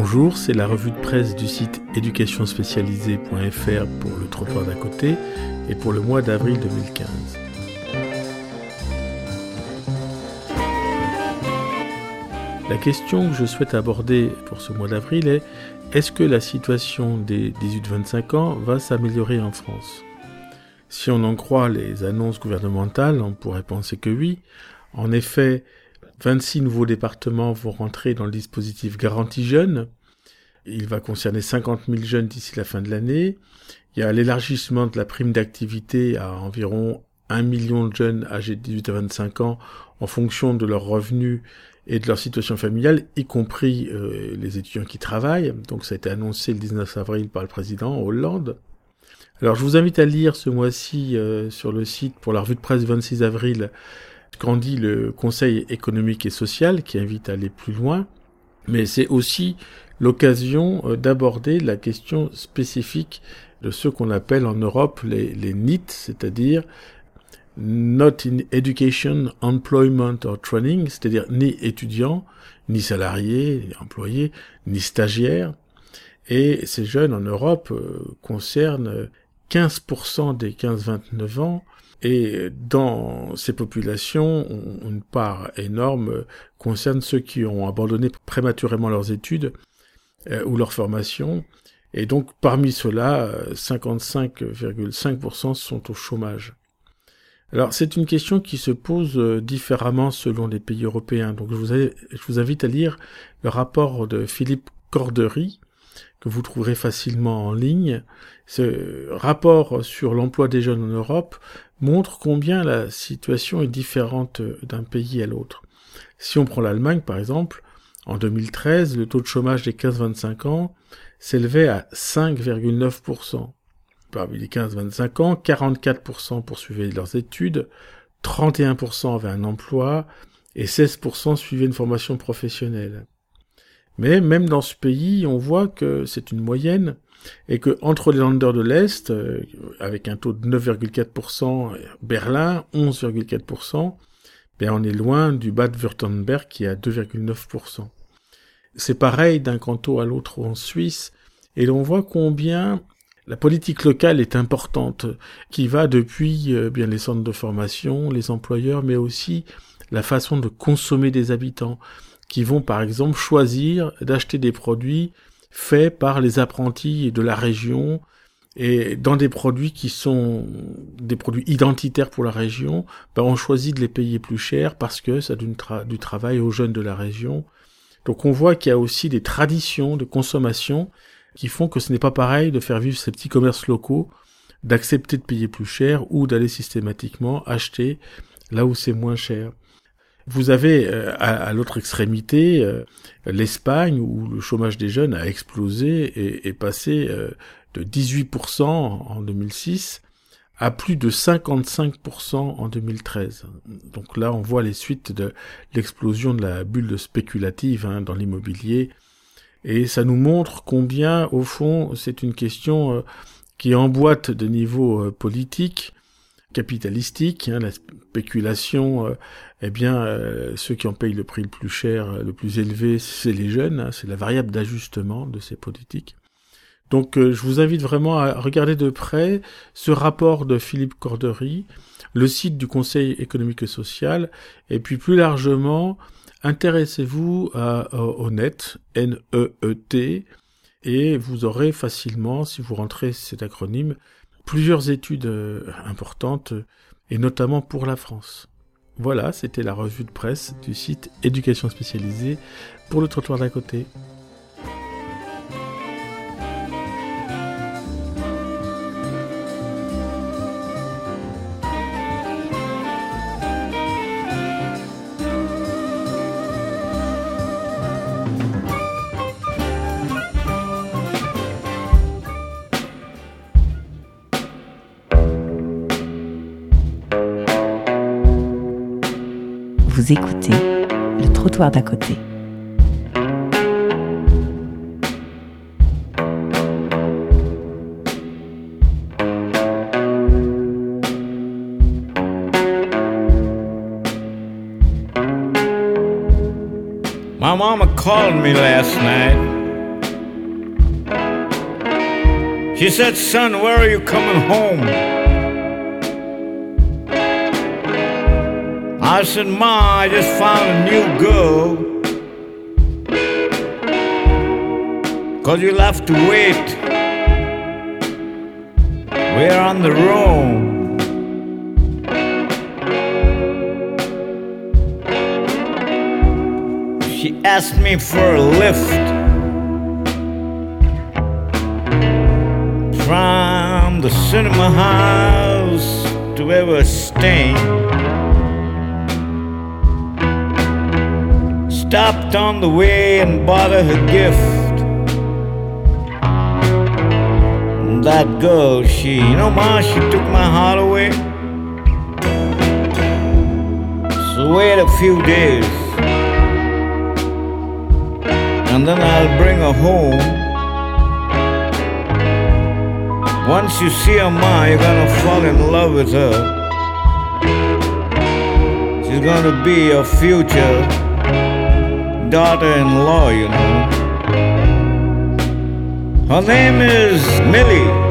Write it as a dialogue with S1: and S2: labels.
S1: Bonjour, c'est la revue de presse du site éducationspécialisée.fr pour le trottoir d'à côté et pour le mois d'avril 2015. La question que je souhaite aborder pour ce mois d'avril est est-ce que la situation des 18-25 ans va s'améliorer en France? Si on en croit les annonces gouvernementales, on pourrait penser que oui. En effet, 26 nouveaux départements vont rentrer dans le dispositif Garantie Jeunes. Il va concerner 50 000 jeunes d'ici la fin de l'année. Il y a l'élargissement de la prime d'activité à environ 1 million de jeunes âgés de 18 à 25 ans en fonction de leurs revenus et de leur situation familiale, y compris euh, les étudiants qui travaillent. Donc ça a été annoncé le 19 avril par le président Hollande. Alors je vous invite à lire ce mois-ci euh, sur le site pour la revue de presse 26 avril qu'en dit le Conseil économique et social qui invite à aller plus loin, mais c'est aussi l'occasion euh, d'aborder la question spécifique de ce qu'on appelle en Europe les, les NEET, c'est-à-dire Not in Education, Employment or Training, c'est-à-dire ni étudiants, ni salariés, ni employés, ni stagiaires. Et ces jeunes en Europe euh, concernent 15% des 15-29 ans, et dans ces populations, une part énorme concerne ceux qui ont abandonné prématurément leurs études euh, ou leur formation. Et donc parmi ceux-là, 55,5% sont au chômage. Alors c'est une question qui se pose euh, différemment selon les pays européens. Donc je vous, je vous invite à lire le rapport de Philippe Cordery, que vous trouverez facilement en ligne. Ce rapport sur l'emploi des jeunes en Europe montre combien la situation est différente d'un pays à l'autre. Si on prend l'Allemagne par exemple, en 2013, le taux de chômage des 15-25 ans s'élevait à 5,9%. Parmi les 15-25 ans, 44% poursuivaient leurs études, 31% avaient un emploi et 16% suivaient une formation professionnelle. Mais même dans ce pays, on voit que c'est une moyenne et que entre les Länder de l'Est, euh, avec un taux de 9,4%, Berlin 11,4%, ben on est loin du Bade-Württemberg qui est à 2,9%. C'est pareil d'un canton à l'autre en Suisse, et l'on voit combien la politique locale est importante, qui va depuis euh, bien les centres de formation, les employeurs, mais aussi la façon de consommer des habitants qui vont par exemple choisir d'acheter des produits faits par les apprentis de la région et dans des produits qui sont des produits identitaires pour la région, ben on choisit de les payer plus cher parce que ça donne du travail aux jeunes de la région. Donc on voit qu'il y a aussi des traditions de consommation qui font que ce n'est pas pareil de faire vivre ces petits commerces locaux, d'accepter de payer plus cher ou d'aller systématiquement acheter là où c'est moins cher. Vous avez euh, à, l'autre extrémité euh, l'Espagne où le chômage des jeunes a explosé et est passé euh, de 18% en 2006 à plus de 55% en 2013. Donc là, on voit les suites de l'explosion de la bulle spéculative hein, dans l'immobilier. Et ça nous montre combien, au fond, c'est une question qui emboîte de niveau politique capitalistique, hein, la spéculation, euh, eh bien, euh, ceux qui en payent le prix le plus cher, euh, le plus élevé, c'est les jeunes, hein, c'est la variable d'ajustement de ces politiques. Donc je vous invite vraiment à regarder de près ce rapport de Philippe Cordery, le site du Conseil économique et social, et puis plus largement, intéressez-vous au NET, N-E-E-T, et vous aurez facilement, si vous rentrez cet acronyme, plusieurs études euh, importantes, et notamment pour la France. Voilà, c'était la revue de presse du site Éducation spécialisée pour le trottoir d'à côté.
S2: Vous écoutez le trottoir d'à côté.
S3: My mama called me last night. She said, Son, where are you coming home? I said, Ma, I just found a new girl. Cause you'll have to wait. We're on the road. She asked me for a lift from the cinema house to where we're staying. Stopped on the way and bought her a gift. And That girl, she, you know, Ma, she took my heart away. So wait a few days and then I'll bring her home. Once you see her ma, you're gonna fall in love with her. She's gonna be your future daughter-in-law, you know. Her name is Millie.